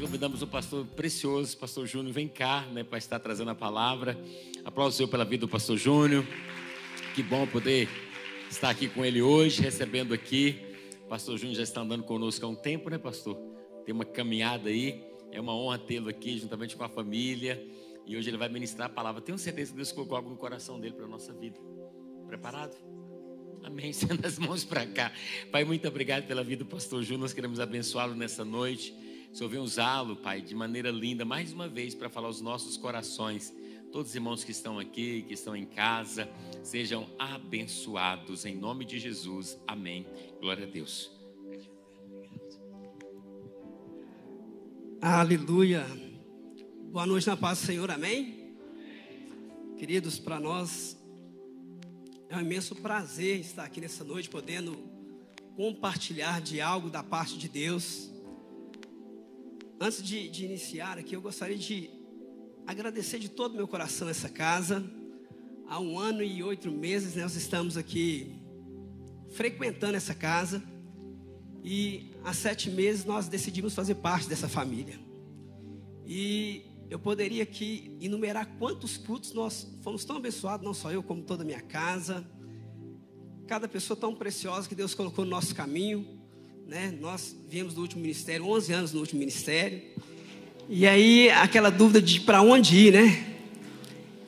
Convidamos o pastor precioso, pastor Júnior, vem cá, né, para estar trazendo a palavra. Aplauso o Senhor pela vida do pastor Júnior. Que bom poder estar aqui com ele hoje, recebendo aqui. O pastor Júnior já está andando conosco há um tempo, né, pastor? Tem uma caminhada aí. É uma honra tê-lo aqui, juntamente com a família. E hoje ele vai ministrar a palavra. Tenho certeza que Deus colocou algo no coração dele para a nossa vida. Preparado? Amém. Sendo as mãos para cá. Pai, muito obrigado pela vida do pastor Júnior. Nós queremos abençoá-lo nessa noite. O Senhor vem usá-lo, Pai, de maneira linda, mais uma vez, para falar aos nossos corações. Todos os irmãos que estão aqui, que estão em casa, sejam abençoados em nome de Jesus. Amém. Glória a Deus. Aleluia. Boa noite na paz do Senhor, amém? Queridos, para nós é um imenso prazer estar aqui nessa noite, podendo compartilhar de algo da parte de Deus. Antes de, de iniciar aqui, eu gostaria de agradecer de todo o meu coração essa casa. Há um ano e oito meses né, nós estamos aqui frequentando essa casa. E há sete meses nós decidimos fazer parte dessa família. E eu poderia aqui enumerar quantos cultos nós fomos tão abençoados, não só eu, como toda a minha casa. Cada pessoa tão preciosa que Deus colocou no nosso caminho né? Nós viemos do último ministério, 11 anos no último ministério. E aí aquela dúvida de para onde ir, né?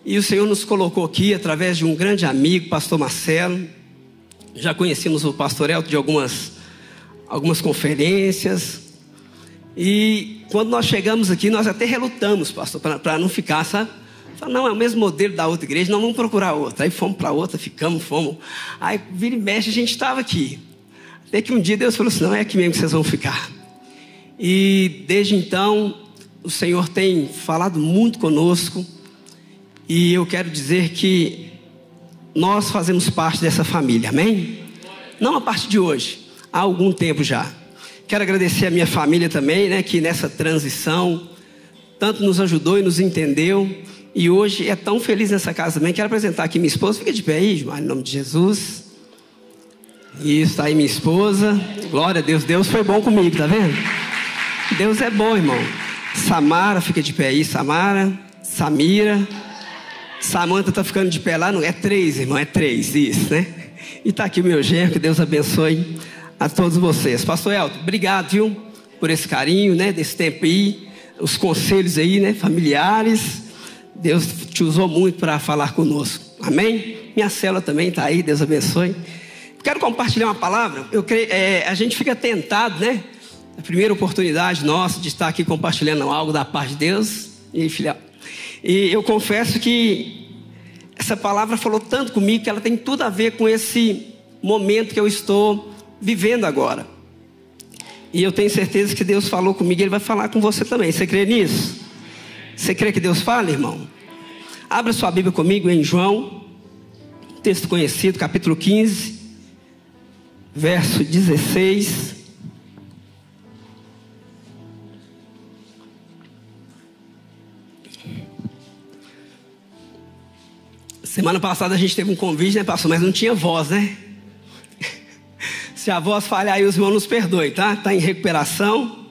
E o Senhor nos colocou aqui através de um grande amigo, pastor Marcelo. Já conhecemos o pastor Elton de algumas algumas conferências. E quando nós chegamos aqui, nós até relutamos, pastor, para não ficar, sabe? Não, é o mesmo modelo da outra igreja, não vamos procurar outra. Aí fomos para outra, ficamos, fomos. Aí vira e mexe, a gente estava aqui. Até que um dia Deus falou assim: não é aqui mesmo que vocês vão ficar. E desde então, o Senhor tem falado muito conosco. E eu quero dizer que nós fazemos parte dessa família, amém? Não a partir de hoje, há algum tempo já. Quero agradecer a minha família também, né, que nessa transição tanto nos ajudou e nos entendeu. E hoje é tão feliz nessa casa também. Quero apresentar aqui minha esposa. Fica de pé aí, em nome de Jesus. Isso, tá aí minha esposa. Glória a Deus. Deus foi bom comigo, tá vendo? Deus é bom, irmão. Samara, fica de pé aí, Samara. Samira. Samanta tá ficando de pé lá, não é três, irmão, é três, isso, né? E tá aqui o meu genro, que Deus abençoe a todos vocês. Pastor Elton, obrigado, viu, por esse carinho, né, desse tempo aí, os conselhos aí, né, familiares. Deus te usou muito para falar conosco. Amém? Minha célula também tá aí, Deus abençoe. Quero compartilhar uma palavra. Eu creio, é, a gente fica tentado, né? A primeira oportunidade nossa de estar aqui compartilhando algo da parte de Deus. E filha, e eu confesso que essa palavra falou tanto comigo que ela tem tudo a ver com esse momento que eu estou vivendo agora. E eu tenho certeza que Deus falou comigo, Ele vai falar com você também. Você crê nisso? Você crê que Deus fala, irmão? Abra sua Bíblia comigo em João, texto conhecido, capítulo 15 verso 16. Semana passada a gente teve um convite, né, pastor? Mas não tinha voz, né? Se a voz falhar aí, os irmãos nos perdoem, tá? Está em recuperação,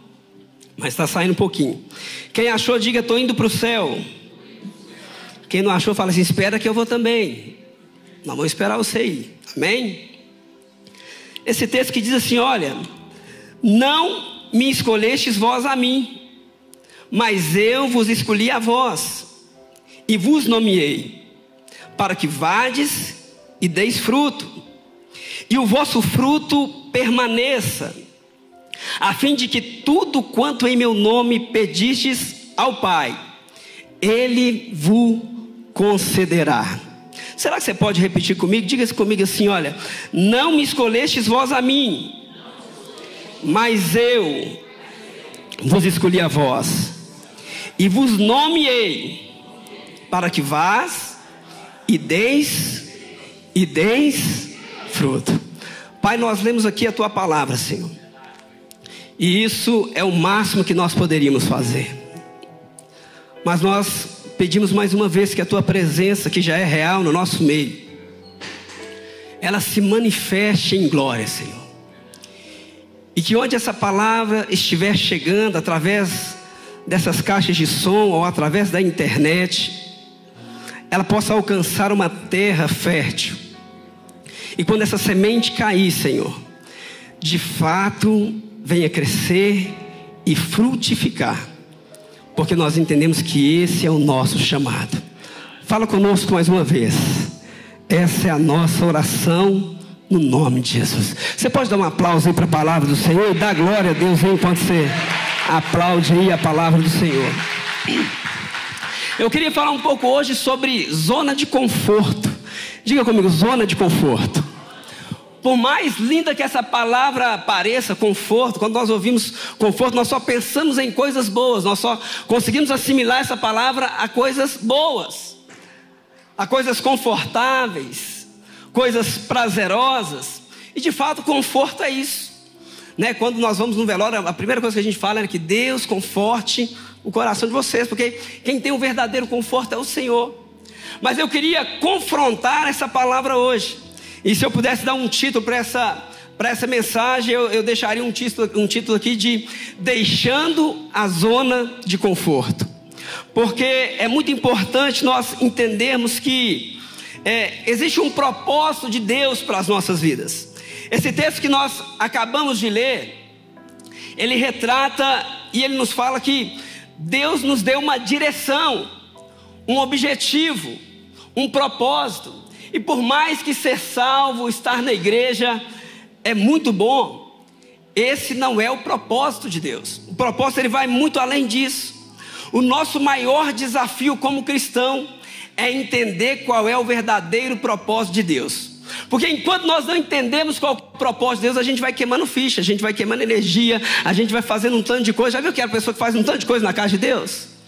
mas está saindo um pouquinho. Quem achou, diga: estou indo para o céu. Quem não achou, fala assim: espera que eu vou também. Nós vamos esperar você ir. Amém? Esse texto que diz assim: Olha, não me escolhestes vós a mim, mas eu vos escolhi a vós, e vos nomeei, para que vades e deis fruto, e o vosso fruto permaneça, a fim de que tudo quanto em meu nome pedistes ao Pai, Ele vos concederá. Será que você pode repetir comigo? Diga comigo assim: olha, não me escolhestes vós a mim, mas eu vos escolhi a vós, e vos nomeei, para que vás e deis, e deis fruto. Pai, nós lemos aqui a tua palavra, Senhor. E isso é o máximo que nós poderíamos fazer. Mas nós pedimos mais uma vez que a tua presença, que já é real no nosso meio, ela se manifeste em glória, Senhor. E que onde essa palavra estiver chegando, através dessas caixas de som ou através da internet, ela possa alcançar uma terra fértil. E quando essa semente cair, Senhor, de fato venha crescer e frutificar, porque nós entendemos que esse é o nosso chamado. Fala conosco mais uma vez. Essa é a nossa oração no nome de Jesus. Você pode dar um aplauso aí para a palavra do Senhor e dar glória a Deus aí enquanto você aplaude aí a palavra do Senhor. Eu queria falar um pouco hoje sobre zona de conforto. Diga comigo, zona de conforto. Por mais linda que essa palavra pareça, conforto, quando nós ouvimos conforto, nós só pensamos em coisas boas, nós só conseguimos assimilar essa palavra a coisas boas, a coisas confortáveis, coisas prazerosas. E de fato, conforto é isso. Né? Quando nós vamos no velório, a primeira coisa que a gente fala é que Deus conforte o coração de vocês, porque quem tem o verdadeiro conforto é o Senhor. Mas eu queria confrontar essa palavra hoje. E se eu pudesse dar um título para essa, essa mensagem, eu, eu deixaria um título, um título aqui de Deixando a Zona de Conforto. Porque é muito importante nós entendermos que é, existe um propósito de Deus para as nossas vidas. Esse texto que nós acabamos de ler, ele retrata e ele nos fala que Deus nos deu uma direção, um objetivo, um propósito. E por mais que ser salvo, estar na igreja é muito bom, esse não é o propósito de Deus. O propósito ele vai muito além disso. O nosso maior desafio como cristão é entender qual é o verdadeiro propósito de Deus. Porque enquanto nós não entendemos qual é o propósito de Deus, a gente vai queimando ficha, a gente vai queimando energia, a gente vai fazendo um tanto de coisa. Já viu que é a pessoa que faz um tanto de coisa na casa de Deus?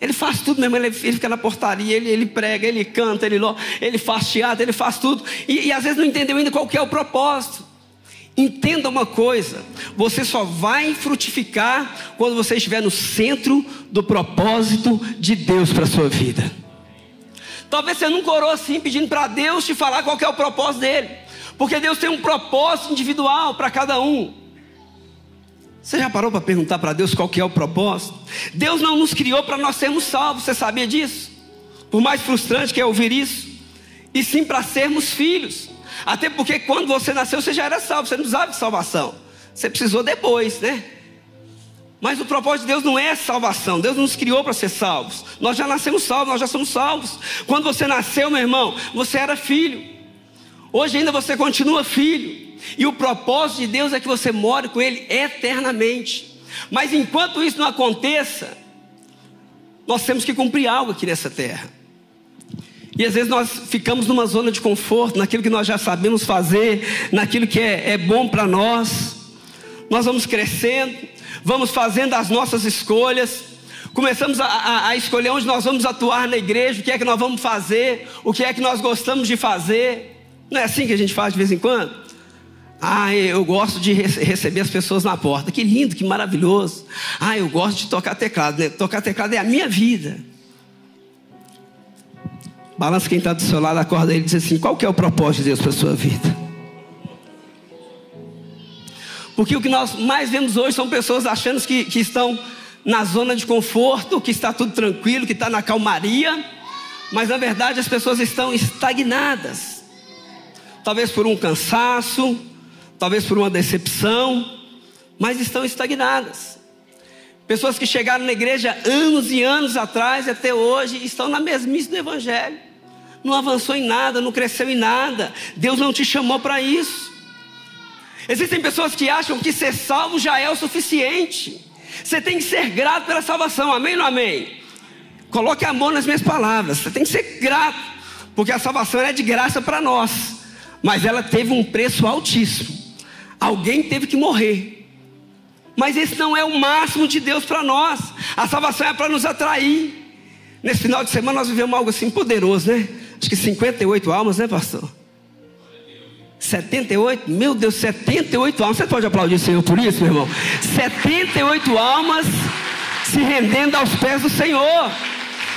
Ele faz tudo mesmo, ele, ele fica na portaria, ele, ele, prega, ele canta, ele, ele faz teatro, ele faz tudo. E, e às vezes não entendeu ainda qual é o propósito. Entenda uma coisa: você só vai frutificar quando você estiver no centro do propósito de Deus para a sua vida. Talvez você nunca orou assim, pedindo para Deus te falar qual é o propósito dele, porque Deus tem um propósito individual para cada um. Você já parou para perguntar para Deus qual que é o propósito? Deus não nos criou para nós sermos salvos, você sabia disso? Por mais frustrante que é ouvir isso, e sim para sermos filhos. Até porque quando você nasceu, você já era salvo, você não precisava de salvação. Você precisou depois, né? Mas o propósito de Deus não é salvação. Deus nos criou para ser salvos. Nós já nascemos salvos, nós já somos salvos. Quando você nasceu, meu irmão, você era filho. Hoje ainda você continua filho. E o propósito de Deus é que você more com Ele eternamente. Mas enquanto isso não aconteça, nós temos que cumprir algo aqui nessa terra. E às vezes nós ficamos numa zona de conforto, naquilo que nós já sabemos fazer, naquilo que é, é bom para nós. Nós vamos crescendo, vamos fazendo as nossas escolhas, começamos a, a, a, escolher onde nós vamos atuar na igreja, o que é que nós vamos fazer, o que é que nós gostamos de fazer. Não é assim que a gente faz de vez em quando? Ah, eu gosto de receber as pessoas na porta. Que lindo, que maravilhoso. Ah, eu gosto de tocar teclado. Né? Tocar teclado é a minha vida. Balança quem está do seu lado, acorda ele e diz assim: qual que é o propósito de Deus para a sua vida? Porque o que nós mais vemos hoje são pessoas achando que, que estão na zona de conforto, que está tudo tranquilo, que está na calmaria, mas na verdade as pessoas estão estagnadas. Talvez por um cansaço, talvez por uma decepção, mas estão estagnadas. Pessoas que chegaram na igreja anos e anos atrás e até hoje estão na mesmice do Evangelho. Não avançou em nada, não cresceu em nada. Deus não te chamou para isso. Existem pessoas que acham que ser salvo já é o suficiente. Você tem que ser grato pela salvação, amém ou não amém? Coloque amor nas minhas palavras. Você tem que ser grato, porque a salvação é de graça para nós, mas ela teve um preço altíssimo. Alguém teve que morrer. Mas esse não é o máximo de Deus para nós. A salvação é para nos atrair. Nesse final de semana nós vivemos algo assim poderoso, né? acho que 58 almas, né, pastor? 78? Meu Deus, 78 almas. Você pode aplaudir o Senhor por isso, meu irmão? 78 almas se rendendo aos pés do Senhor.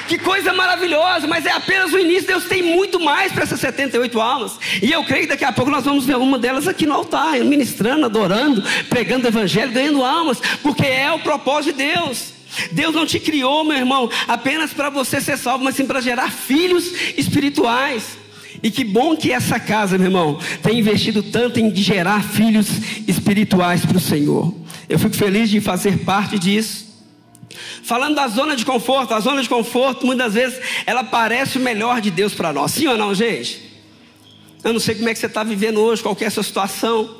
Que coisa maravilhosa, mas é apenas o início. Deus tem muito mais para essas 78 almas. E eu creio que daqui a pouco nós vamos ver uma delas aqui no altar, ministrando, adorando, pregando o evangelho, ganhando almas, porque é o propósito de Deus. Deus não te criou, meu irmão, apenas para você ser salvo, mas sim para gerar filhos espirituais. E que bom que essa casa, meu irmão, tem investido tanto em gerar filhos espirituais para o Senhor. Eu fico feliz de fazer parte disso. Falando da zona de conforto, a zona de conforto, muitas vezes, ela parece o melhor de Deus para nós. Sim ou não, gente? Eu não sei como é que você está vivendo hoje, qual é a sua situação,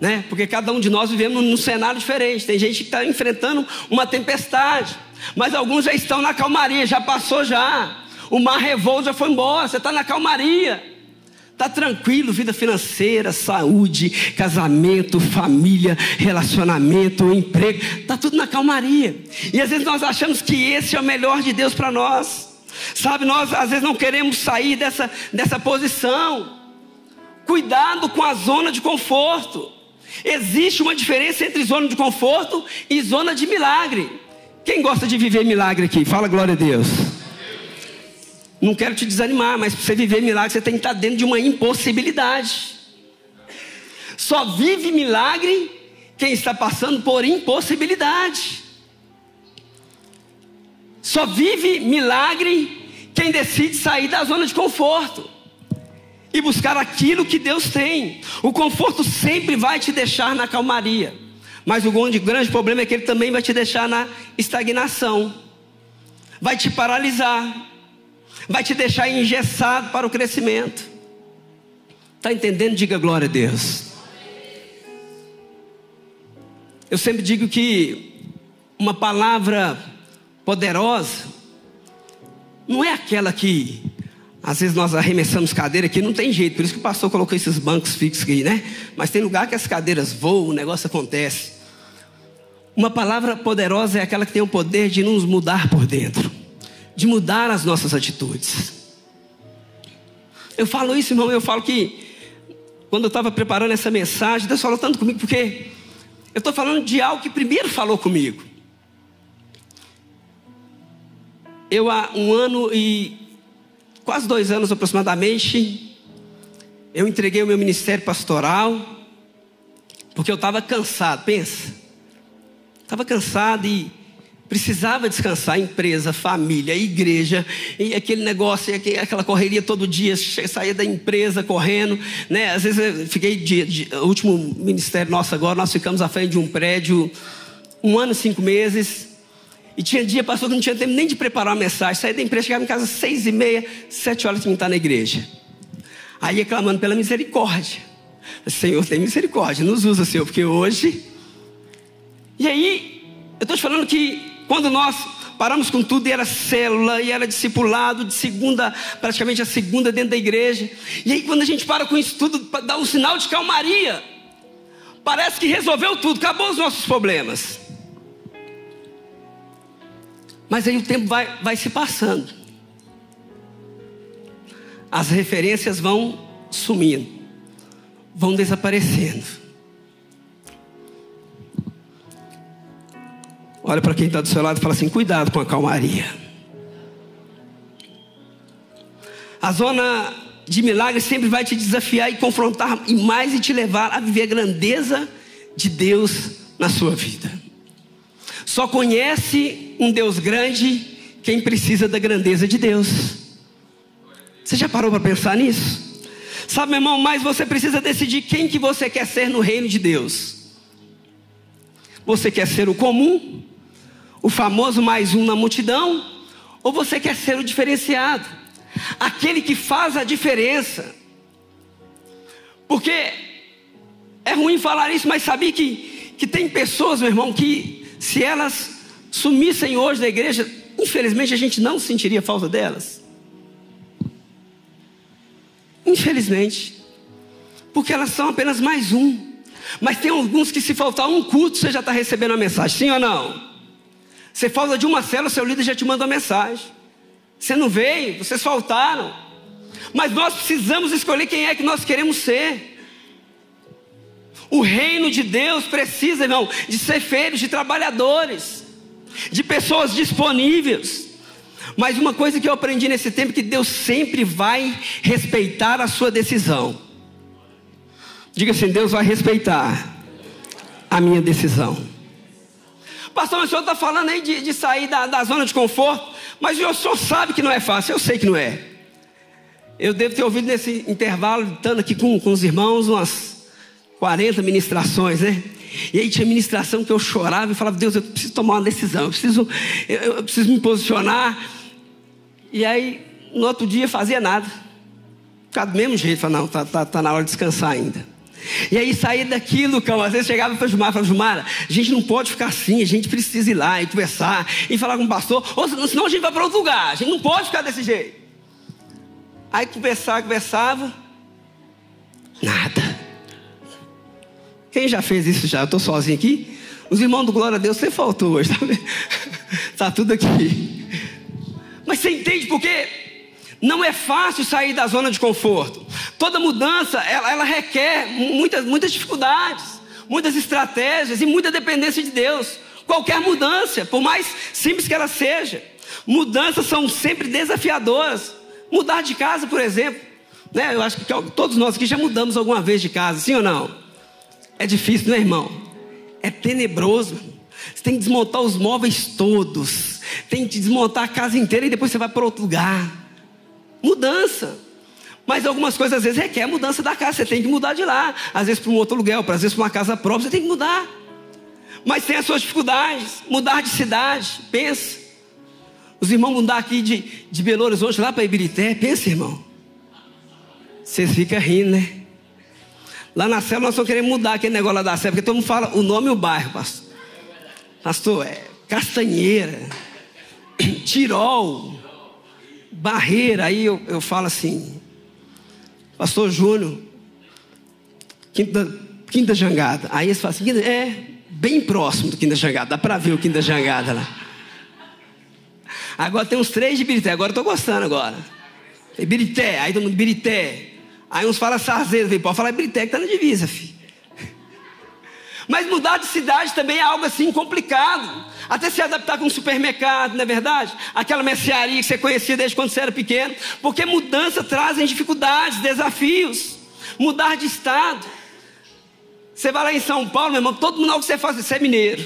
né? Porque cada um de nós vivemos num cenário diferente. Tem gente que está enfrentando uma tempestade, mas alguns já estão na calmaria, já passou já. O mar revolto já foi embora, você está na calmaria. Está tranquilo, vida financeira, saúde, casamento, família, relacionamento, emprego, está tudo na calmaria. E às vezes nós achamos que esse é o melhor de Deus para nós. Sabe, nós às vezes não queremos sair dessa, dessa posição. Cuidado com a zona de conforto. Existe uma diferença entre zona de conforto e zona de milagre. Quem gosta de viver milagre aqui? Fala glória a Deus. Não quero te desanimar, mas para você viver milagre, você tem que estar dentro de uma impossibilidade. Só vive milagre quem está passando por impossibilidade. Só vive milagre quem decide sair da zona de conforto e buscar aquilo que Deus tem. O conforto sempre vai te deixar na calmaria, mas o grande, grande problema é que ele também vai te deixar na estagnação, vai te paralisar vai te deixar engessado para o crescimento. Está entendendo? Diga glória a Deus. Eu sempre digo que uma palavra poderosa não é aquela que às vezes nós arremessamos cadeira aqui, não tem jeito, por isso que o pastor colocou esses bancos fixos aqui, né? Mas tem lugar que as cadeiras voam, o negócio acontece. Uma palavra poderosa é aquela que tem o poder de nos mudar por dentro de mudar as nossas atitudes. Eu falo isso, irmão, eu falo que quando eu estava preparando essa mensagem, Deus falou tanto comigo, porque eu estou falando de algo que primeiro falou comigo. Eu há um ano e quase dois anos aproximadamente, eu entreguei o meu ministério pastoral, porque eu estava cansado, pensa. Estava cansado e Precisava descansar, empresa, família, igreja, e aquele negócio, e aquela correria todo dia, saía da empresa correndo, né? Às vezes eu fiquei de, de, último ministério nosso agora, nós ficamos à frente de um prédio um ano e cinco meses, e tinha dia, pastor, que não tinha tempo nem de preparar uma mensagem, saía da empresa, chegava em casa às seis e meia, sete horas tinha que estar na igreja. Aí clamando pela misericórdia. Senhor, tem misericórdia, nos usa, Senhor, porque hoje. E aí, eu estou te falando que quando nós paramos com tudo e era célula, e era discipulado, de segunda, praticamente a segunda dentro da igreja. E aí, quando a gente para com isso tudo, dá um sinal de calmaria. Parece que resolveu tudo, acabou os nossos problemas. Mas aí o tempo vai, vai se passando. As referências vão sumindo, vão desaparecendo. Olha para quem está do seu lado e fala assim: cuidado com a calmaria. A zona de milagre sempre vai te desafiar e confrontar e mais e te levar a viver a grandeza de Deus na sua vida. Só conhece um Deus grande quem precisa da grandeza de Deus. Você já parou para pensar nisso? Sabe, meu irmão, mas você precisa decidir quem que você quer ser no reino de Deus. Você quer ser o comum o famoso mais um na multidão? Ou você quer ser o diferenciado? Aquele que faz a diferença. Porque é ruim falar isso, mas sabia que, que tem pessoas, meu irmão, que se elas sumissem hoje da igreja, infelizmente a gente não sentiria falta delas. Infelizmente. Porque elas são apenas mais um. Mas tem alguns que se faltar um culto, você já está recebendo a mensagem, sim ou não? Você falta de uma célula, seu líder já te manda uma mensagem. Você não veio, vocês faltaram. Mas nós precisamos escolher quem é que nós queremos ser. O reino de Deus precisa, irmão, de ser feito de trabalhadores, de pessoas disponíveis. Mas uma coisa que eu aprendi nesse tempo é que Deus sempre vai respeitar a sua decisão. Diga assim: Deus vai respeitar a minha decisão. Pastor, o senhor está falando aí de, de sair da, da, zona de conforto, mas o senhor sabe que não é fácil, eu sei que não é. Eu devo ter ouvido nesse intervalo, estando aqui com, com os irmãos, umas 40 ministrações, né? E aí tinha ministração que eu chorava e falava, Deus, eu preciso tomar uma decisão, eu preciso, eu, eu preciso me posicionar. E aí, no outro dia, fazia nada. Ficava do mesmo jeito, falava, não, tá, tá, tá na hora de descansar ainda. E aí sair daquilo, cão. Às vezes chegava para Jumara, falava, Jumara, a gente não pode ficar assim, a gente precisa ir lá e conversar e falar com o pastor, ou senão a gente vai para outro lugar, a gente não pode ficar desse jeito. Aí conversava, conversava, nada. Quem já fez isso já? Eu estou sozinho aqui. Os irmãos do Glória a Deus, você faltou hoje, tá Está tudo aqui. Mas você entende por quê? Não é fácil sair da zona de conforto. Toda mudança, ela, ela requer muitas, muitas dificuldades, muitas estratégias e muita dependência de Deus. Qualquer mudança, por mais simples que ela seja, mudanças são sempre desafiadoras. Mudar de casa, por exemplo, né? Eu acho que todos nós aqui já mudamos alguma vez de casa, sim ou não? É difícil, não é, irmão? É tenebroso. Você tem que desmontar os móveis todos, tem que desmontar a casa inteira e depois você vai para outro lugar. Mudança. Mas algumas coisas às vezes requer mudança da casa. Você tem que mudar de lá. Às vezes para um outro lugar, às vezes para uma casa própria, você tem que mudar. Mas tem as suas dificuldades. Mudar de cidade, pensa. Os irmãos mudar aqui de, de Belo Horizonte lá para Ibirité, pensa, irmão. Vocês ficam rindo, né? Lá na célula nós só queremos mudar aquele negócio lá da célula, porque todo mundo fala o nome e o bairro, pastor. Pastor, é Castanheira, Tirol, barreira, aí eu, eu falo assim, Pastor Júnior, Quinta, Quinta Jangada. Aí eles falam assim, é bem próximo do Quinta Jangada, dá para ver o Quinta Jangada lá. Agora tem uns três de Birité, agora eu tô gostando agora. Birité, aí todo mundo Birité. Aí uns falam Sarzeiro, pode falar Birité que tá na divisa, filho. Mas mudar de cidade também é algo assim complicado. Até se adaptar com um supermercado, não é verdade? Aquela mercearia que você conhecia desde quando você era pequeno. Porque mudança trazem dificuldades, desafios. Mudar de estado. Você vai lá em São Paulo, meu irmão, todo mundo que você faz, você é mineiro.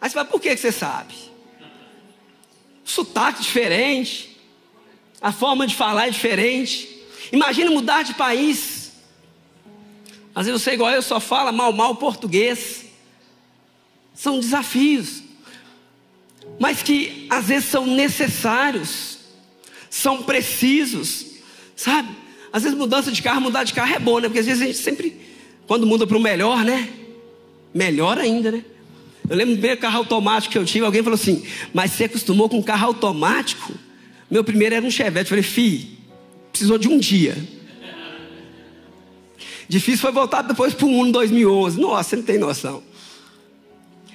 Aí você fala, por que você sabe? sotaque diferente, a forma de falar é diferente. Imagina mudar de país. Às vezes você igual eu só fala mal, mal português. São desafios. Mas que às vezes são necessários. São precisos. Sabe? Às vezes mudança de carro, mudar de carro é bom, né? Porque às vezes a gente sempre, quando muda para o melhor, né? Melhor ainda, né? Eu lembro bem o carro automático que eu tive, alguém falou assim, mas você acostumou com carro automático? Meu primeiro era um Chevette. Eu falei, fi, precisou de um dia. Difícil foi voltar depois para o Uno 2011. Nossa, você não tem noção.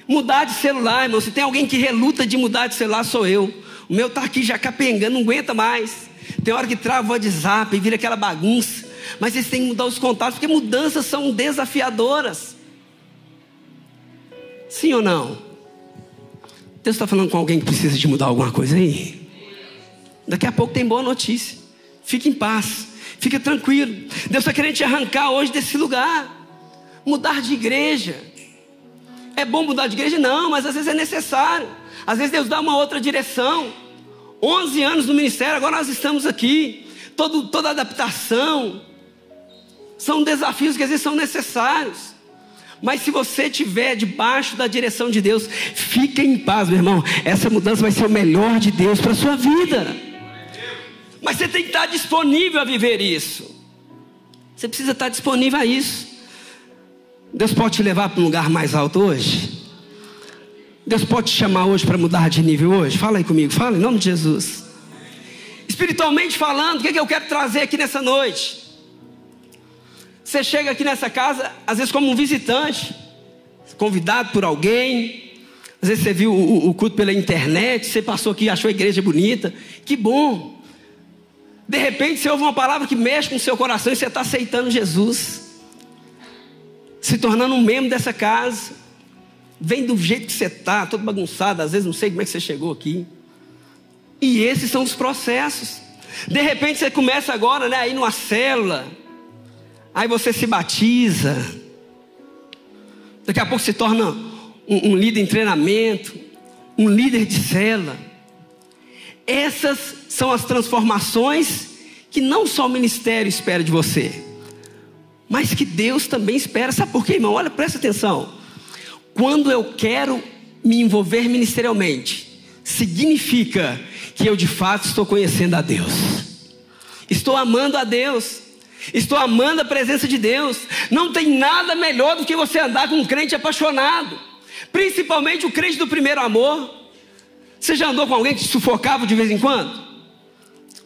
Mudar de celular, irmão. Se tem alguém que reluta de mudar de celular, sou eu. O meu está aqui já capengando, não aguenta mais. Tem hora que trava o WhatsApp e vira aquela bagunça. Mas vocês têm que mudar os contatos, porque mudanças são desafiadoras. Sim ou não? Deus está falando com alguém que precisa de mudar alguma coisa aí? Daqui a pouco tem boa notícia. Fique em paz. Fica tranquilo. Deus está querendo te arrancar hoje desse lugar. Mudar de igreja. É bom mudar de igreja? Não, mas às vezes é necessário. Às vezes Deus dá uma outra direção. 11 anos no ministério, agora nós estamos aqui. Todo, toda adaptação. São desafios que às vezes são necessários. Mas se você estiver debaixo da direção de Deus, fique em paz, meu irmão. Essa mudança vai ser o melhor de Deus para a sua vida. Mas você tem que estar disponível a viver isso. Você precisa estar disponível a isso. Deus pode te levar para um lugar mais alto hoje? Deus pode te chamar hoje para mudar de nível hoje? Fala aí comigo, fala em nome de Jesus. Espiritualmente falando, o que, é que eu quero trazer aqui nessa noite? Você chega aqui nessa casa, às vezes como um visitante, convidado por alguém, às vezes você viu o, o culto pela internet, você passou aqui e achou a igreja bonita. Que bom. De repente você ouve uma palavra que mexe com o seu coração e você está aceitando Jesus, se tornando um membro dessa casa. Vem do jeito que você está, todo bagunçado, às vezes não sei como é que você chegou aqui. E esses são os processos. De repente você começa agora, né, aí numa célula, aí você se batiza, daqui a pouco se torna um, um líder em treinamento, um líder de célula. Essas são as transformações que não só o ministério espera de você, mas que Deus também espera. Sabe por quê, irmão? Olha, presta atenção. Quando eu quero me envolver ministerialmente, significa que eu de fato estou conhecendo a Deus, estou amando a Deus, estou amando a presença de Deus. Não tem nada melhor do que você andar com um crente apaixonado, principalmente o crente do primeiro amor. Você já andou com alguém que te sufocava de vez em quando?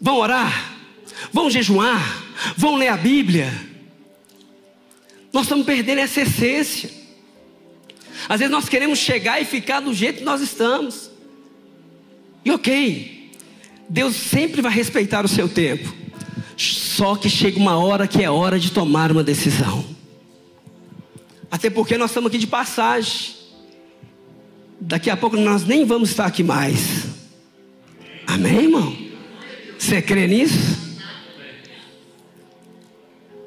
Vão orar, vão jejuar, vão ler a Bíblia. Nós estamos perdendo essa essência. Às vezes nós queremos chegar e ficar do jeito que nós estamos. E ok, Deus sempre vai respeitar o seu tempo. Só que chega uma hora que é hora de tomar uma decisão. Até porque nós estamos aqui de passagem. Daqui a pouco nós nem vamos estar aqui mais. Amém, irmão? Você crê nisso?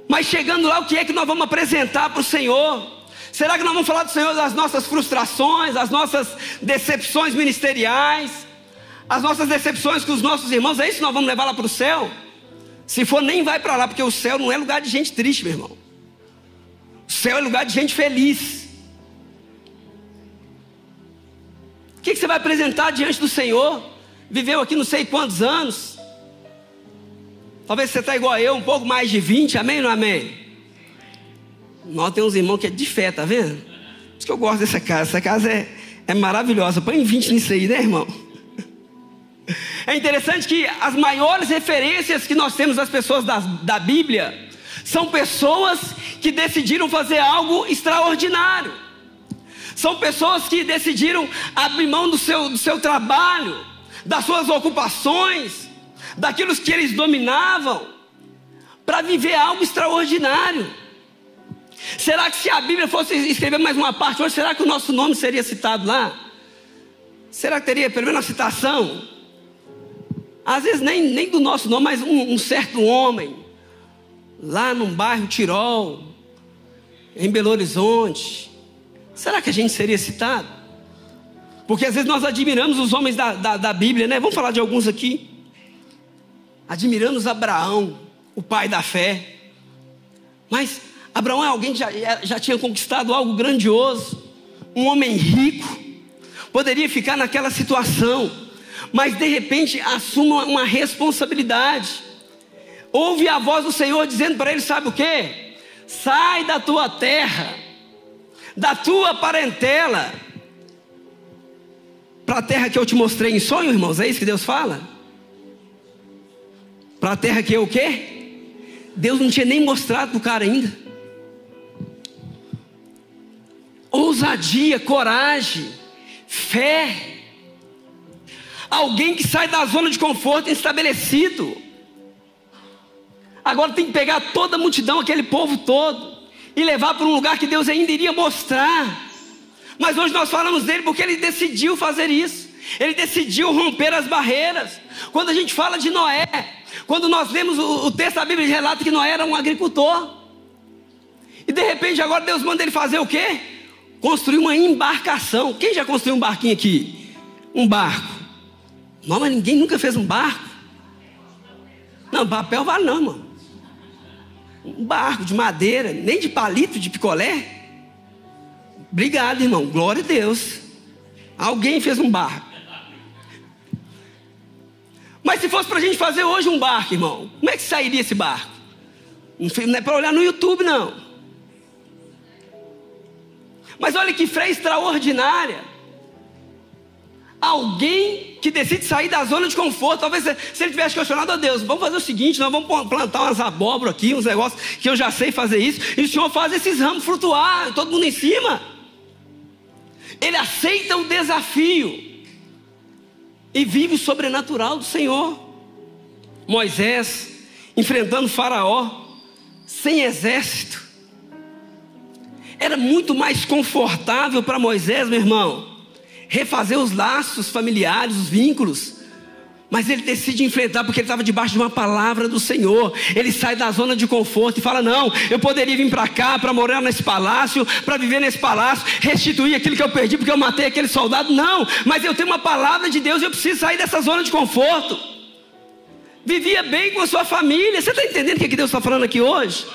Mas chegando lá, o que é que nós vamos apresentar para o Senhor? Será que nós vamos falar do Senhor das nossas frustrações, das nossas decepções ministeriais, as nossas decepções com os nossos irmãos? É isso que nós vamos levar lá para o céu? Se for, nem vai para lá, porque o céu não é lugar de gente triste, meu irmão. O céu é lugar de gente feliz. O que, que você vai apresentar diante do Senhor? Viveu aqui não sei quantos anos. Talvez você está igual a eu, um pouco mais de 20, amém ou não amém? Nós temos uns irmãos que é de fé, tá vendo? Por isso que eu gosto dessa casa. Essa casa é, é maravilhosa. Põe 20 nisso aí, né, irmão? É interessante que as maiores referências que nós temos das pessoas da, da Bíblia são pessoas que decidiram fazer algo extraordinário. São pessoas que decidiram abrir mão do seu, do seu trabalho, das suas ocupações, daquilo que eles dominavam, para viver algo extraordinário. Será que se a Bíblia fosse escrever mais uma parte hoje, será que o nosso nome seria citado lá? Será que teria pelo menos uma citação? Às vezes nem, nem do nosso nome, mas um, um certo homem, lá num bairro Tirol, em Belo Horizonte. Será que a gente seria citado? Porque às vezes nós admiramos os homens da, da, da Bíblia, né? Vamos falar de alguns aqui. Admiramos Abraão, o pai da fé. Mas Abraão é alguém que já, já tinha conquistado algo grandioso, um homem rico, poderia ficar naquela situação, mas de repente assume uma responsabilidade. Ouve a voz do Senhor dizendo para ele: sabe o que? Sai da tua terra, da tua parentela, para a terra que eu te mostrei em sonho, irmãos. É isso que Deus fala? Para a terra que é o quê? Deus não tinha nem mostrado para o cara ainda. Ousadia, coragem, fé. Alguém que sai da zona de conforto estabelecido. Agora tem que pegar toda a multidão, aquele povo todo, e levar para um lugar que Deus ainda iria mostrar. Mas hoje nós falamos dele porque ele decidiu fazer isso. Ele decidiu romper as barreiras. Quando a gente fala de Noé, quando nós lemos o, o texto da Bíblia, relata que Noé era um agricultor. E de repente agora Deus manda ele fazer o quê? Construir uma embarcação. Quem já construiu um barquinho aqui? Um barco. Não, mas ninguém nunca fez um barco. Não, papel vale não, mano. Um barco de madeira, nem de palito, de picolé. Obrigado, irmão. Glória a Deus. Alguém fez um barco. Mas se fosse para a gente fazer hoje um barco, irmão, como é que sairia esse barco? Não é para olhar no YouTube, não. Mas olha que fé extraordinária. Alguém que decide sair da zona de conforto. Talvez se ele tivesse questionado a Deus, vamos fazer o seguinte: nós vamos plantar umas abóboras aqui, uns negócios que eu já sei fazer isso, e o Senhor faz esses ramos flutuar, todo mundo em cima. Ele aceita o desafio e vive o sobrenatural do Senhor. Moisés enfrentando Faraó sem exército. Era muito mais confortável para Moisés, meu irmão, refazer os laços familiares, os vínculos. Mas ele decide enfrentar porque ele estava debaixo de uma palavra do Senhor. Ele sai da zona de conforto e fala: Não, eu poderia vir para cá para morar nesse palácio, para viver nesse palácio, restituir aquilo que eu perdi porque eu matei aquele soldado. Não, mas eu tenho uma palavra de Deus e eu preciso sair dessa zona de conforto. Vivia bem com a sua família. Você está entendendo o que Deus está falando aqui hoje?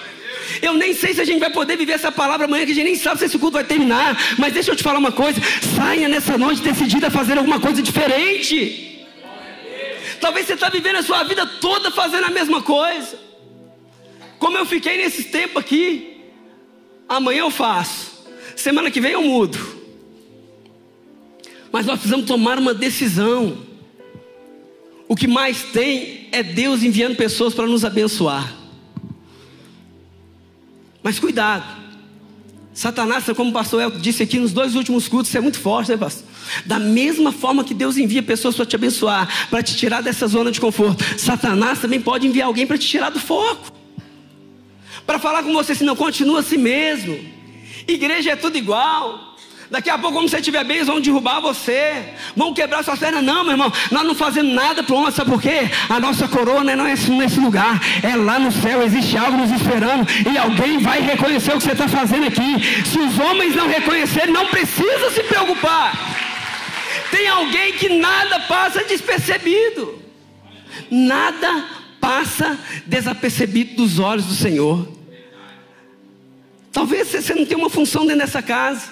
Eu nem sei se a gente vai poder viver essa palavra amanhã, que a gente nem sabe se esse culto vai terminar. Mas deixa eu te falar uma coisa: saia nessa noite decidida a fazer alguma coisa diferente. Talvez você está vivendo a sua vida toda fazendo a mesma coisa. Como eu fiquei nesse tempo aqui. Amanhã eu faço. Semana que vem eu mudo. Mas nós precisamos tomar uma decisão. O que mais tem é Deus enviando pessoas para nos abençoar. Mas cuidado. Satanás, como o pastor Elton disse aqui nos dois últimos cultos, isso é muito forte, né, pastor? Da mesma forma que Deus envia pessoas para te abençoar, para te tirar dessa zona de conforto, Satanás também pode enviar alguém para te tirar do foco. Para falar com você assim, não, continua assim mesmo. Igreja é tudo igual. Daqui a pouco, como você estiver bem, eles vão derrubar você, vão quebrar suas pernas. Não, meu irmão, nós não fazemos nada para o homem, sabe por quê? A nossa coroa não é nesse lugar, é lá no céu, existe algo nos esperando, e alguém vai reconhecer o que você está fazendo aqui. Se os homens não reconhecerem, não precisa se preocupar. Tem alguém que nada passa despercebido, nada passa desapercebido dos olhos do Senhor. Talvez você não tenha uma função dentro dessa casa.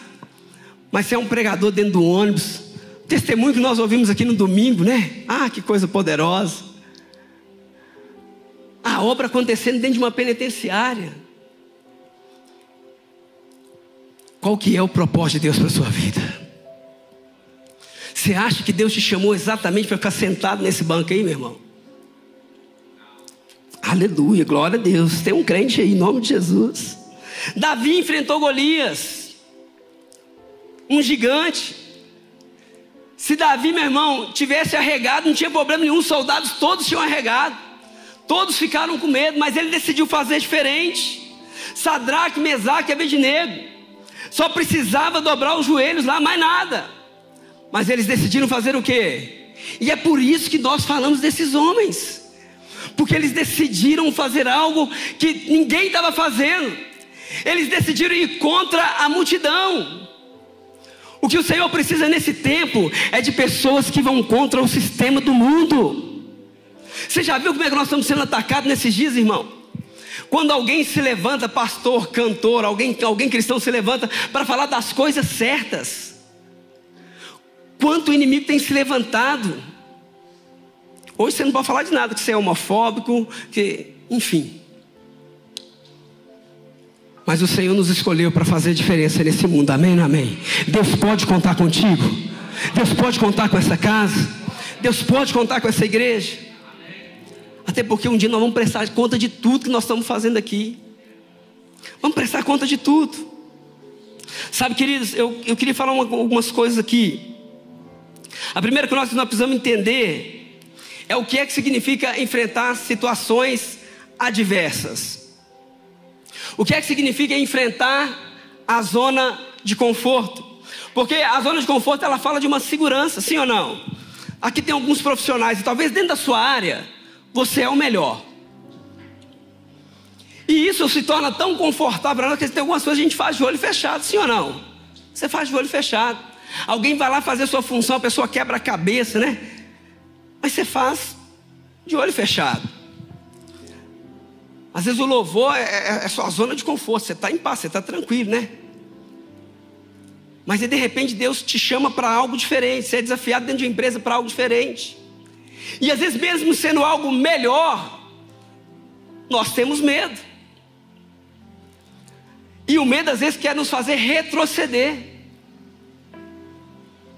Mas você é um pregador dentro do ônibus. Testemunho que nós ouvimos aqui no domingo, né? Ah, que coisa poderosa. A obra acontecendo dentro de uma penitenciária. Qual que é o propósito de Deus para a sua vida? Você acha que Deus te chamou exatamente para ficar sentado nesse banco aí, meu irmão? Aleluia, glória a Deus. Tem um crente aí, em nome de Jesus. Davi enfrentou Golias um gigante. Se Davi, meu irmão, tivesse arregado, não tinha problema nenhum, os soldados todos tinham arregado. Todos ficaram com medo, mas ele decidiu fazer diferente. Sadraque, Mesaque Abednego. Só precisava dobrar os joelhos lá, mais nada. Mas eles decidiram fazer o quê? E é por isso que nós falamos desses homens. Porque eles decidiram fazer algo que ninguém estava fazendo. Eles decidiram ir contra a multidão. O que o Senhor precisa nesse tempo é de pessoas que vão contra o sistema do mundo. Você já viu como é que nós estamos sendo atacados nesses dias, irmão? Quando alguém se levanta, pastor, cantor, alguém, alguém cristão se levanta para falar das coisas certas. Quanto o inimigo tem se levantado. Hoje você não pode falar de nada, que você é homofóbico, que, enfim. Mas o Senhor nos escolheu para fazer diferença nesse mundo. Amém, amém. Deus pode contar contigo. Deus pode contar com essa casa. Deus pode contar com essa igreja. Até porque um dia nós vamos prestar conta de tudo que nós estamos fazendo aqui. Vamos prestar conta de tudo. Sabe, queridos, eu, eu queria falar uma, algumas coisas aqui. A primeira que nós, precisamos entender é o que é que significa enfrentar situações adversas. O que é que significa enfrentar a zona de conforto? Porque a zona de conforto ela fala de uma segurança, sim ou não? Aqui tem alguns profissionais e talvez dentro da sua área você é o melhor. E isso se torna tão confortável que tem algumas coisas que a gente faz de olho fechado, sim ou não? Você faz de olho fechado. Alguém vai lá fazer sua função, a pessoa quebra a cabeça, né? Mas você faz de olho fechado. Às vezes o louvor é, é, é sua zona de conforto, você está em paz, você está tranquilo, né? Mas de repente Deus te chama para algo diferente, você é desafiado dentro de uma empresa para algo diferente. E às vezes, mesmo sendo algo melhor, nós temos medo. E o medo às vezes quer nos fazer retroceder.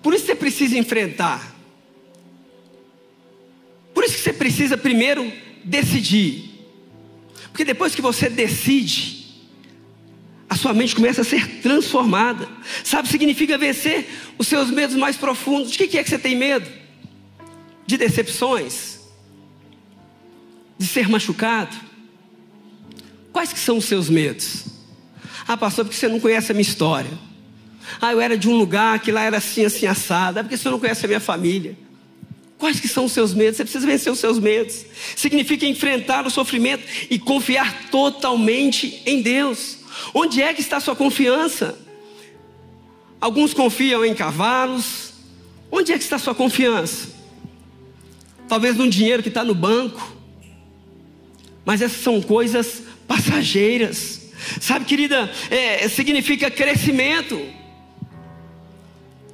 Por isso você precisa enfrentar. Por isso que você precisa primeiro decidir. Porque depois que você decide, a sua mente começa a ser transformada. Sabe, significa vencer os seus medos mais profundos. De que é que você tem medo? De decepções? de ser machucado? Quais que são os seus medos? Ah, pastor, porque você não conhece a minha história. Ah, eu era de um lugar que lá era assim, assim, assado. É porque você não conhece a minha família. Quais que são os seus medos? Você precisa vencer os seus medos. Significa enfrentar o sofrimento e confiar totalmente em Deus. Onde é que está a sua confiança? Alguns confiam em cavalos. Onde é que está a sua confiança? Talvez num dinheiro que está no banco. Mas essas são coisas passageiras. Sabe, querida, é, significa crescimento.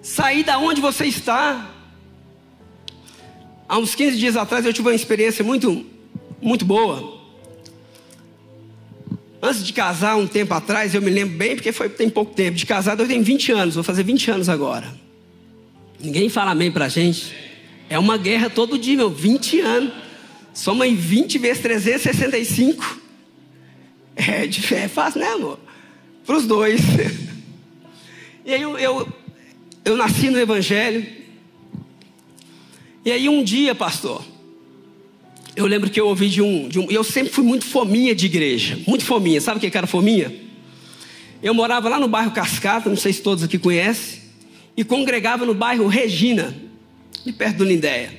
Sair da onde você está. Há uns 15 dias atrás eu tive uma experiência muito, muito boa. Antes de casar, um tempo atrás, eu me lembro bem, porque foi tem pouco tempo. De casado eu tenho 20 anos, vou fazer 20 anos agora. Ninguém fala amém pra gente. É uma guerra todo dia, meu. 20 anos. Soma em 20 vezes 365. É, é fácil, né, amor? Para os dois. E aí eu, eu, eu nasci no Evangelho. E aí um dia, pastor, eu lembro que eu ouvi de um, de um. Eu sempre fui muito fominha de igreja. Muito fominha. Sabe o que era fominha? Eu morava lá no bairro Cascata, não sei se todos aqui conhecem. E congregava no bairro Regina, de perto do Lindéia.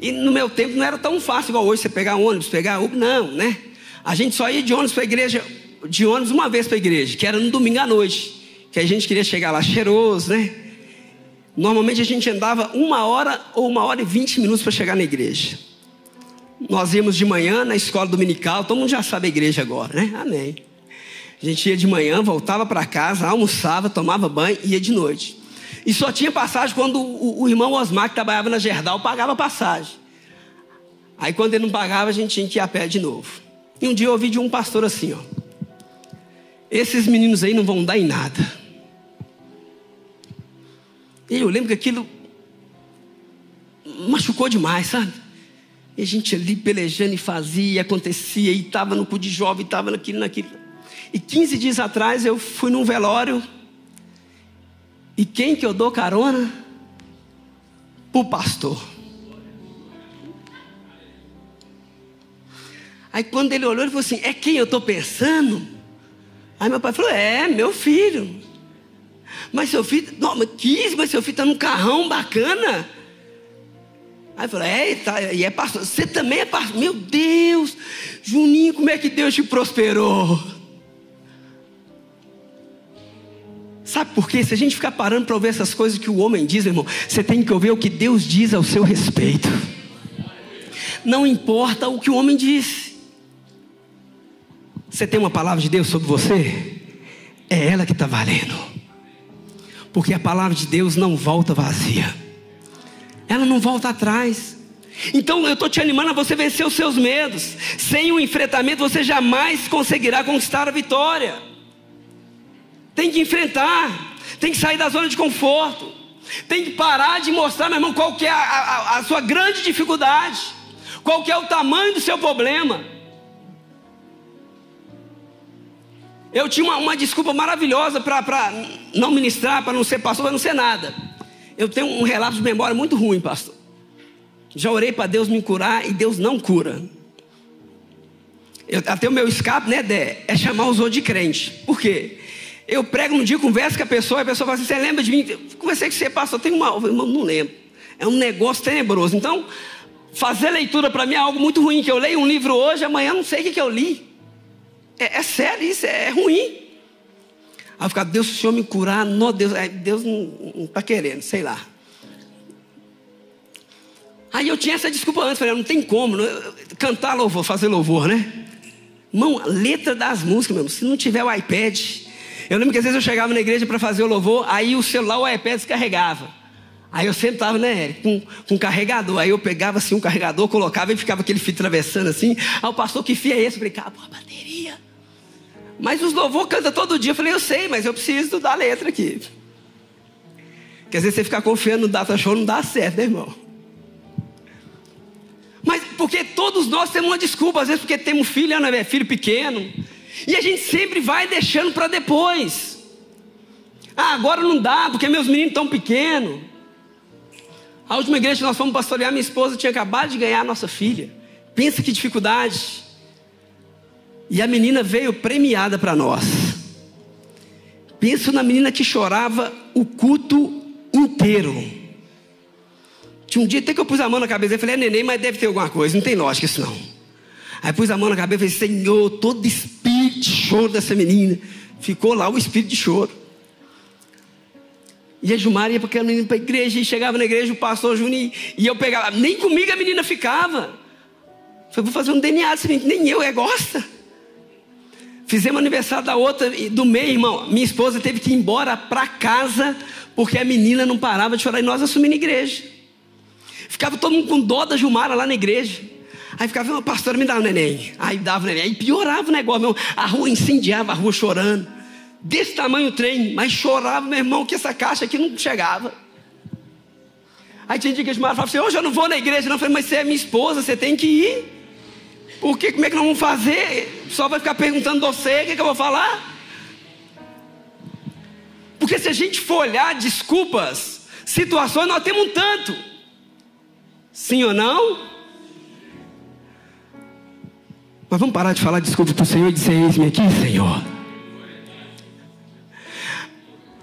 E no meu tempo não era tão fácil igual hoje, você pegar ônibus, pegar Uber, não, né? A gente só ia de ônibus para a igreja, de ônibus uma vez para a igreja, que era no domingo à noite. Que a gente queria chegar lá cheiroso, né? Normalmente a gente andava uma hora ou uma hora e vinte minutos para chegar na igreja. Nós íamos de manhã na escola dominical, todo mundo já sabe a igreja agora, né? Amém. A gente ia de manhã, voltava para casa, almoçava, tomava banho e ia de noite. E só tinha passagem quando o, o irmão Osmar, que trabalhava na Gerdal, pagava passagem. Aí quando ele não pagava, a gente tinha que ir a pé de novo. E um dia eu ouvi de um pastor assim, ó. Esses meninos aí não vão dar em nada. E eu lembro que aquilo machucou demais, sabe? E a gente ali pelejando e fazia, e acontecia, e estava no cu de jovem, estava naquilo, naquilo. E 15 dias atrás eu fui num velório. E quem que eu dou carona? O pastor. Aí quando ele olhou, ele falou assim: É quem eu estou pensando? Aí meu pai falou: É, meu filho. Mas seu filho, não, mas quis, mas seu filho está num carrão bacana. Aí eu falei, é, tá, e é pastor. Você também é pastor. Meu Deus, Juninho, como é que Deus te prosperou? Sabe por quê? Se a gente ficar parando para ouvir essas coisas que o homem diz, irmão, você tem que ouvir o que Deus diz ao seu respeito. Não importa o que o homem diz. Você tem uma palavra de Deus sobre você? É ela que está valendo. Porque a palavra de Deus não volta vazia. Ela não volta atrás. Então eu estou te animando a você vencer os seus medos. Sem o enfrentamento você jamais conseguirá conquistar a vitória. Tem que enfrentar. Tem que sair da zona de conforto. Tem que parar de mostrar, meu irmão, qual que é a, a, a sua grande dificuldade. Qual que é o tamanho do seu problema. Eu tinha uma, uma desculpa maravilhosa para não ministrar, para não ser pastor, para não ser nada. Eu tenho um relato de memória muito ruim, pastor. Já orei para Deus me curar e Deus não cura. Eu, até o meu escape, né, Dé, é chamar os outros de crente. Por quê? Eu prego um dia, converso com a pessoa, e a pessoa fala assim: Você lembra de mim? Conversei com você, pastor, tem uma. Eu não lembro. É um negócio tenebroso. Então, fazer leitura para mim é algo muito ruim. Que eu leio um livro hoje, amanhã não sei o que, que eu li. É, é sério isso, é, ruim. Aí eu ficava, Deus, se o Senhor me curar, não, Deus, Deus não está querendo, sei lá. Aí eu tinha essa desculpa antes, falei, não tem como, não, cantar louvor, fazer louvor, né? Irmão, letra das músicas, mesmo, se não tiver o iPad. Eu lembro que às vezes eu chegava na igreja para fazer o louvor, aí o celular, o iPad descarregava. Aí eu sempre estava, né, com, com um carregador. Aí eu pegava assim um carregador, colocava e ficava aquele fio atravessando assim. Aí o pastor, que fio é esse? Eu falei, cara, a bateria. Mas os louvor canta todo dia. Eu falei, eu sei, mas eu preciso da letra aqui. Quer dizer, você ficar confiando no data show não dá certo, né, irmão? Mas porque todos nós temos uma desculpa, às vezes porque temos filho, né, filho pequeno. E a gente sempre vai deixando para depois. Ah, agora não dá, porque meus meninos estão pequenos. A última igreja que nós fomos pastorear, minha esposa tinha acabado de ganhar a nossa filha. Pensa que dificuldade. E a menina veio premiada para nós. Penso na menina que chorava o culto inteiro. Tinha um dia até que eu pus a mão na cabeça e falei, é neném, mas deve ter alguma coisa, não tem lógica isso não. Aí pus a mão na cabeça e falei, Senhor, todo espírito de choro dessa menina. Ficou lá o espírito de choro. E a Gilmar ia para menina para a igreja, e chegava na igreja o pastor Júnior, e eu pegava, nem comigo a menina ficava. Falei, vou fazer um DNA dessa nem eu, é gosta. Fizemos aniversário da outra, do meio, irmão. Minha esposa teve que ir embora para casa, porque a menina não parava de chorar, e nós assumimos a igreja. Ficava todo mundo com dó da Gilmara lá na igreja. Aí ficava, uma pastora, me dá um neném. Aí dava o neném. Aí piorava o negócio, meu. A rua incendiava, a rua chorando. Desse tamanho o trem, mas chorava, meu irmão, que essa caixa aqui não chegava. Aí tinha dia que a falava assim: hoje eu não vou na igreja. Não, eu falei, mas você é minha esposa, você tem que ir. Porque como é que nós vamos fazer? Só vai ficar perguntando você, o que, é que eu vou falar? Porque se a gente for olhar desculpas, situações, nós temos um tanto. Sim ou não? Mas vamos parar de falar desculpa para o Senhor e dizer: Eis-me aqui, Senhor.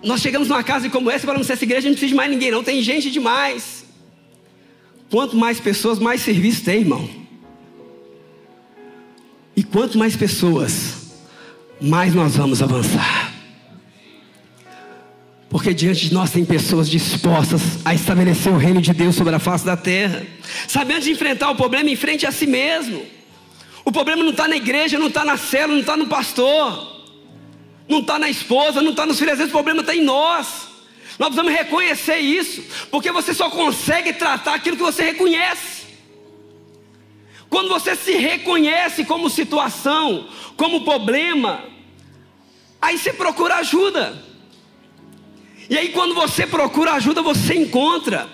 Nós chegamos numa casa como essa e falamos: essa igreja não precisa de mais ninguém, não. Tem gente demais. Quanto mais pessoas, mais serviço tem, irmão. E quanto mais pessoas, mais nós vamos avançar. Porque diante de nós tem pessoas dispostas a estabelecer o reino de Deus sobre a face da terra, sabendo de enfrentar o problema em frente a si mesmo. O problema não está na igreja, não está na célula, não está no pastor, não está na esposa, não está nos filhos, o problema está em nós. Nós precisamos reconhecer isso, porque você só consegue tratar aquilo que você reconhece. Quando você se reconhece como situação, como problema, aí você procura ajuda. E aí, quando você procura ajuda, você encontra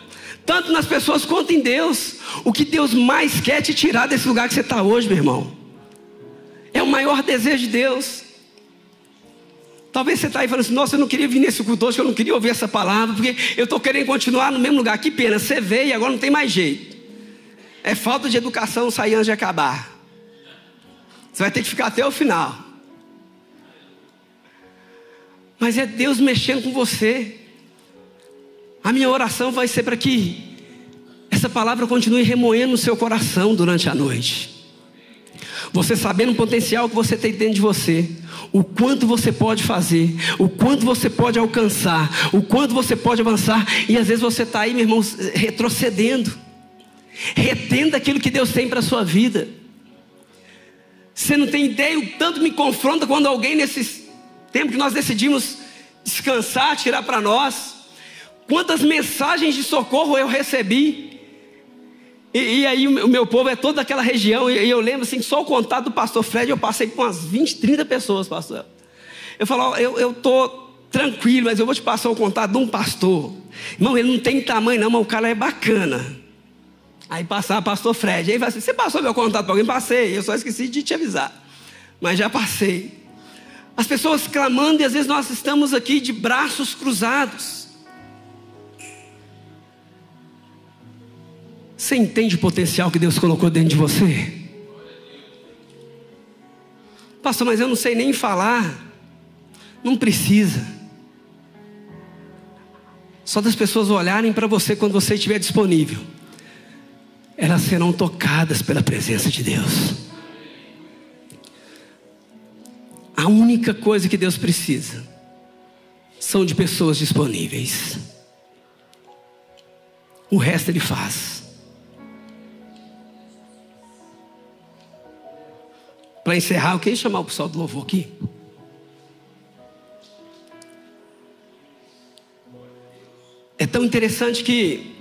tanto nas pessoas quanto em Deus. O que Deus mais quer é te tirar desse lugar que você está hoje, meu irmão. É o maior desejo de Deus. Talvez você está aí falando assim: nossa, eu não queria vir nesse culto hoje, eu não queria ouvir essa palavra, porque eu estou querendo continuar no mesmo lugar. Que pena, você veio e agora não tem mais jeito. É falta de educação sair antes de acabar. Você vai ter que ficar até o final. Mas é Deus mexendo com você. A minha oração vai ser para que essa palavra continue remoendo no seu coração durante a noite. Você sabendo o potencial que você tem dentro de você, o quanto você pode fazer, o quanto você pode alcançar, o quanto você pode avançar, e às vezes você está aí, meu irmão, retrocedendo, retendo aquilo que Deus tem para a sua vida. Você não tem ideia o tanto me confronta quando alguém, nesse tempo que nós decidimos descansar, tirar para nós, Quantas mensagens de socorro eu recebi. E, e, aí o meu povo é toda aquela região. E, eu lembro assim, só o contato do pastor Fred, eu passei com umas 20, 30 pessoas, pastor. Eu falo, eu estou tranquilo, mas eu vou te passar o contato de um pastor. Irmão, ele não tem tamanho não, mas o cara é bacana. Aí passava pastor Fred. Aí assim, você passou meu contato para alguém? Passei, eu só esqueci de te avisar. Mas já passei. As pessoas clamando e às vezes nós estamos aqui de braços cruzados. Você entende o potencial que Deus colocou dentro de você? Pastor, mas eu não sei nem falar. Não precisa. Só das pessoas olharem para você quando você estiver disponível. Elas serão tocadas pela presença de Deus. A única coisa que Deus precisa são de pessoas disponíveis. O resto Ele faz. Para encerrar, eu queria chamar o pessoal do louvor aqui. É tão interessante que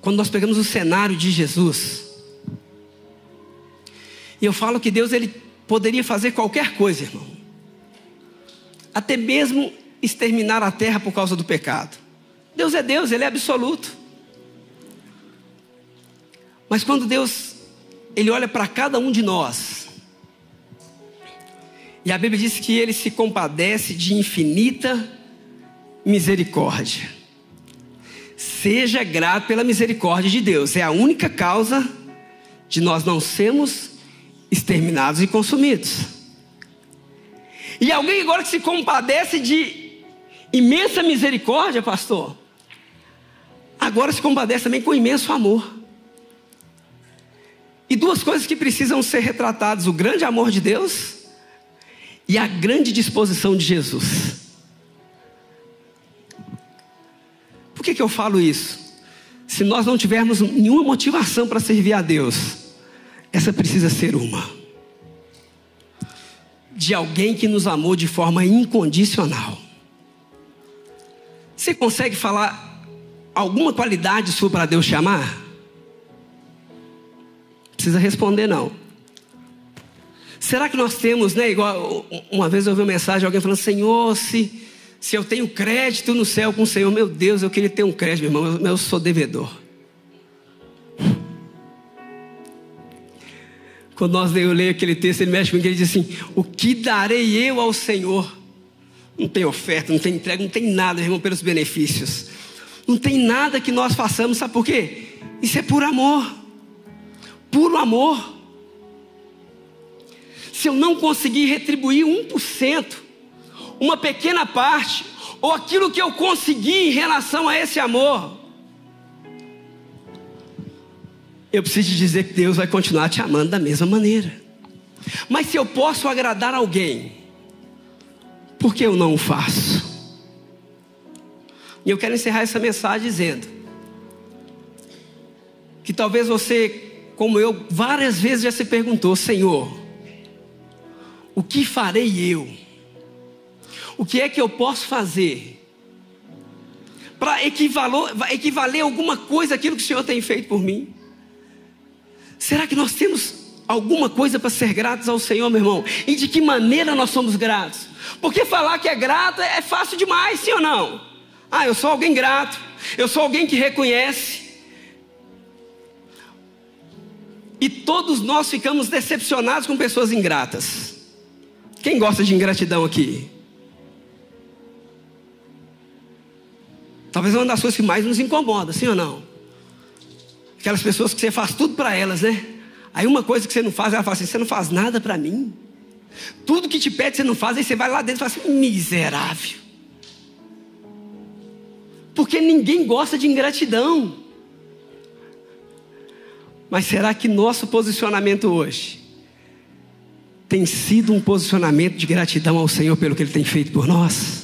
quando nós pegamos o cenário de Jesus, e eu falo que Deus ele poderia fazer qualquer coisa, irmão. Até mesmo exterminar a terra por causa do pecado. Deus é Deus, ele é absoluto. Mas quando Deus ele olha para cada um de nós. E a Bíblia diz que ele se compadece de infinita misericórdia. Seja grato pela misericórdia de Deus. É a única causa de nós não sermos exterminados e consumidos. E alguém agora que se compadece de imensa misericórdia, pastor, agora se compadece também com imenso amor. E duas coisas que precisam ser retratadas: o grande amor de Deus e a grande disposição de Jesus. Por que, que eu falo isso? Se nós não tivermos nenhuma motivação para servir a Deus, essa precisa ser uma. De alguém que nos amou de forma incondicional. Você consegue falar alguma qualidade sua para Deus te amar? Precisa responder não. Será que nós temos, né? Igual uma vez eu ouvi uma mensagem alguém falando, Senhor, se se eu tenho crédito no céu com o Senhor, meu Deus, eu queria ter um crédito, meu irmão, eu, eu sou devedor. Quando nós eu leio aquele texto, ele mexe comigo ele diz assim: O que darei eu ao Senhor? Não tem oferta, não tem entrega, não tem nada, irmão, pelos benefícios. Não tem nada que nós façamos, sabe por quê? Isso é por amor. Puro amor. Se eu não conseguir retribuir 1%, uma pequena parte, ou aquilo que eu consegui em relação a esse amor, eu preciso dizer que Deus vai continuar te amando da mesma maneira. Mas se eu posso agradar alguém, por que eu não o faço? E eu quero encerrar essa mensagem dizendo que talvez você, como eu, várias vezes já se perguntou: Senhor, o que farei eu? O que é que eu posso fazer para equivaler alguma coisa aquilo que o Senhor tem feito por mim? Será que nós temos alguma coisa para ser gratos ao Senhor, meu irmão? E de que maneira nós somos gratos? Porque falar que é grato é fácil demais, sim ou não? Ah, eu sou alguém grato, eu sou alguém que reconhece. E todos nós ficamos decepcionados com pessoas ingratas. Quem gosta de ingratidão aqui? Talvez uma das coisas que mais nos incomoda, sim ou não? Aquelas pessoas que você faz tudo para elas, né? Aí uma coisa que você não faz, ela fala assim: você não faz nada para mim. Tudo que te pede você não faz, aí você vai lá dentro e fala assim: miserável. Porque ninguém gosta de ingratidão. Mas será que nosso posicionamento hoje tem sido um posicionamento de gratidão ao Senhor pelo que Ele tem feito por nós?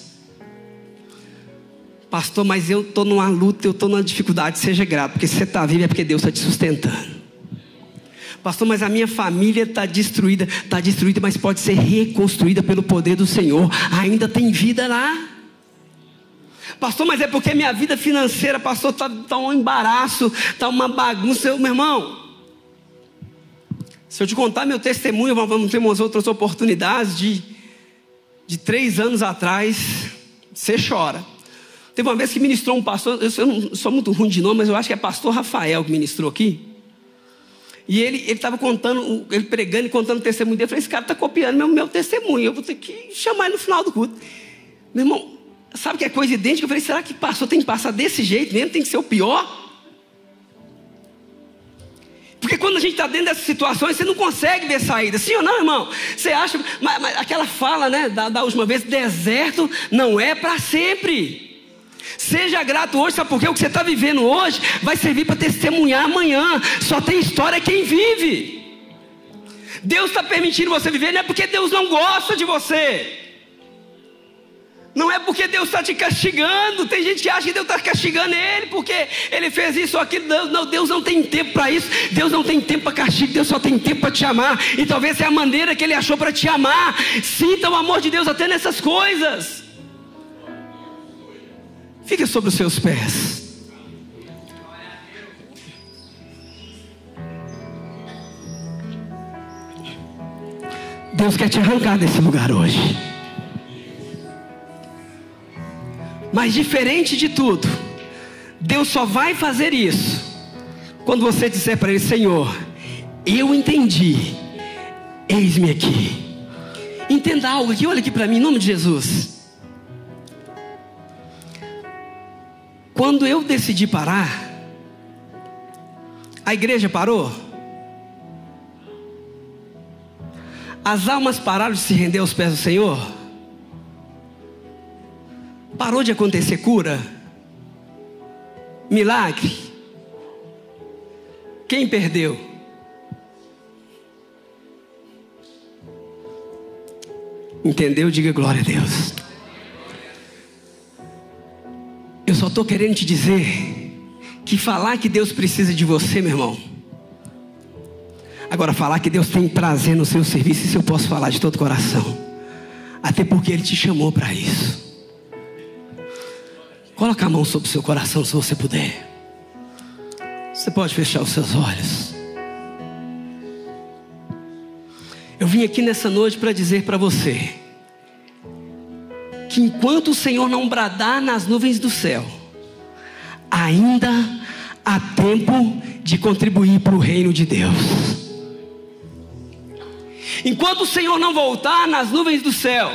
Pastor, mas eu estou numa luta, eu estou numa dificuldade. Seja grato, porque se você está vivo é porque Deus está te sustentando. Pastor, mas a minha família está destruída. Está destruída, mas pode ser reconstruída pelo poder do Senhor. Ainda tem vida lá. Pastor, mas é porque minha vida financeira, pastor, está tá um embaraço, está uma bagunça. Meu irmão, se eu te contar meu testemunho, vamos ter umas outras oportunidades de, de três anos atrás, você chora. Teve uma vez que ministrou um pastor, eu não sou muito ruim de nome, mas eu acho que é pastor Rafael que ministrou aqui. E ele estava contando, ele pregando e contando o testemunho dele. Eu falei, esse cara está copiando meu, meu testemunho. Eu vou ter que chamar ele no final do culto. Meu irmão, sabe que é coisa idêntica? Eu falei, será que pastor tem que passar desse jeito mesmo? Tem que ser o pior? Porque quando a gente está dentro dessas situações, você não consegue ver saída. Sim ou não, irmão? Você acha. Mas, mas aquela fala, né, da, da última vez: deserto não é para sempre. Seja grato hoje, sabe por quê? O que você está vivendo hoje vai servir para testemunhar amanhã. Só tem história quem vive. Deus está permitindo você viver, não é porque Deus não gosta de você. Não é porque Deus está te castigando. Tem gente que acha que Deus está castigando ele porque ele fez isso ou aquilo. Não, Deus não tem tempo para isso. Deus não tem tempo para castigo. Deus só tem tempo para te amar. E talvez é a maneira que ele achou para te amar. Sinta o amor de Deus até nessas coisas. Fique sobre os seus pés. Deus quer te arrancar desse lugar hoje. Mas diferente de tudo, Deus só vai fazer isso quando você disser para Ele: Senhor, eu entendi, eis-me aqui. Entenda algo aqui, olha aqui para mim, em nome de Jesus. Quando eu decidi parar, a igreja parou. As almas pararam de se render aos pés do Senhor. Parou de acontecer cura, milagre. Quem perdeu? Entendeu? Diga glória a Deus. Eu só estou querendo te dizer que falar que Deus precisa de você, meu irmão. Agora, falar que Deus tem prazer no seu serviço, isso eu posso falar de todo coração. Até porque Ele te chamou para isso. Coloca a mão sobre o seu coração se você puder. Você pode fechar os seus olhos. Eu vim aqui nessa noite para dizer para você que enquanto o Senhor não bradar nas nuvens do céu, ainda há tempo de contribuir para o reino de Deus. Enquanto o Senhor não voltar nas nuvens do céu,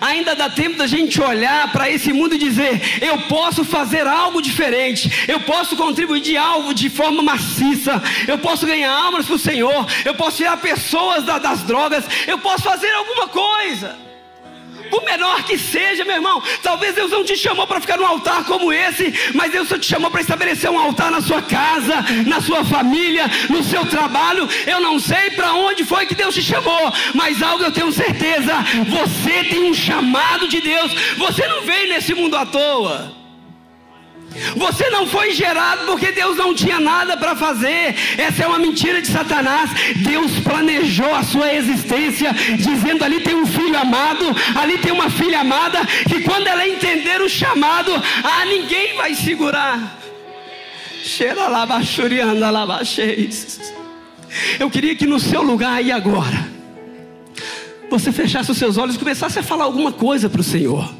ainda dá tempo da gente olhar para esse mundo e dizer: eu posso fazer algo diferente, eu posso contribuir de algo de forma maciça, eu posso ganhar almas para o Senhor, eu posso tirar pessoas das drogas, eu posso fazer alguma coisa por menor que seja, meu irmão. Talvez Deus não te chamou para ficar num altar como esse, mas Deus te chamou para estabelecer um altar na sua casa, na sua família, no seu trabalho. Eu não sei para onde foi que Deus te chamou, mas algo eu tenho certeza: você tem um chamado de Deus. Você não veio nesse mundo à toa. Você não foi gerado porque Deus não tinha nada para fazer. Essa é uma mentira de Satanás. Deus planejou a sua existência, dizendo: ali tem um filho amado, ali tem uma filha amada, que quando ela entender o chamado, ah, ninguém vai segurar. Cheira lá, baixurianda lá, Eu queria que no seu lugar aí agora, você fechasse os seus olhos e começasse a falar alguma coisa para o Senhor.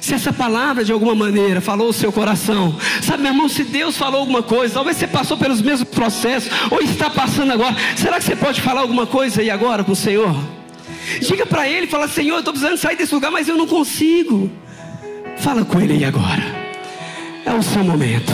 Se essa palavra de alguma maneira falou o seu coração, sabe, meu irmão, se Deus falou alguma coisa, talvez você passou pelos mesmos processos, ou está passando agora, será que você pode falar alguma coisa aí agora com o Senhor? Diga para Ele, fala, Senhor, eu estou precisando sair desse lugar, mas eu não consigo. Fala com Ele aí agora. É o seu momento.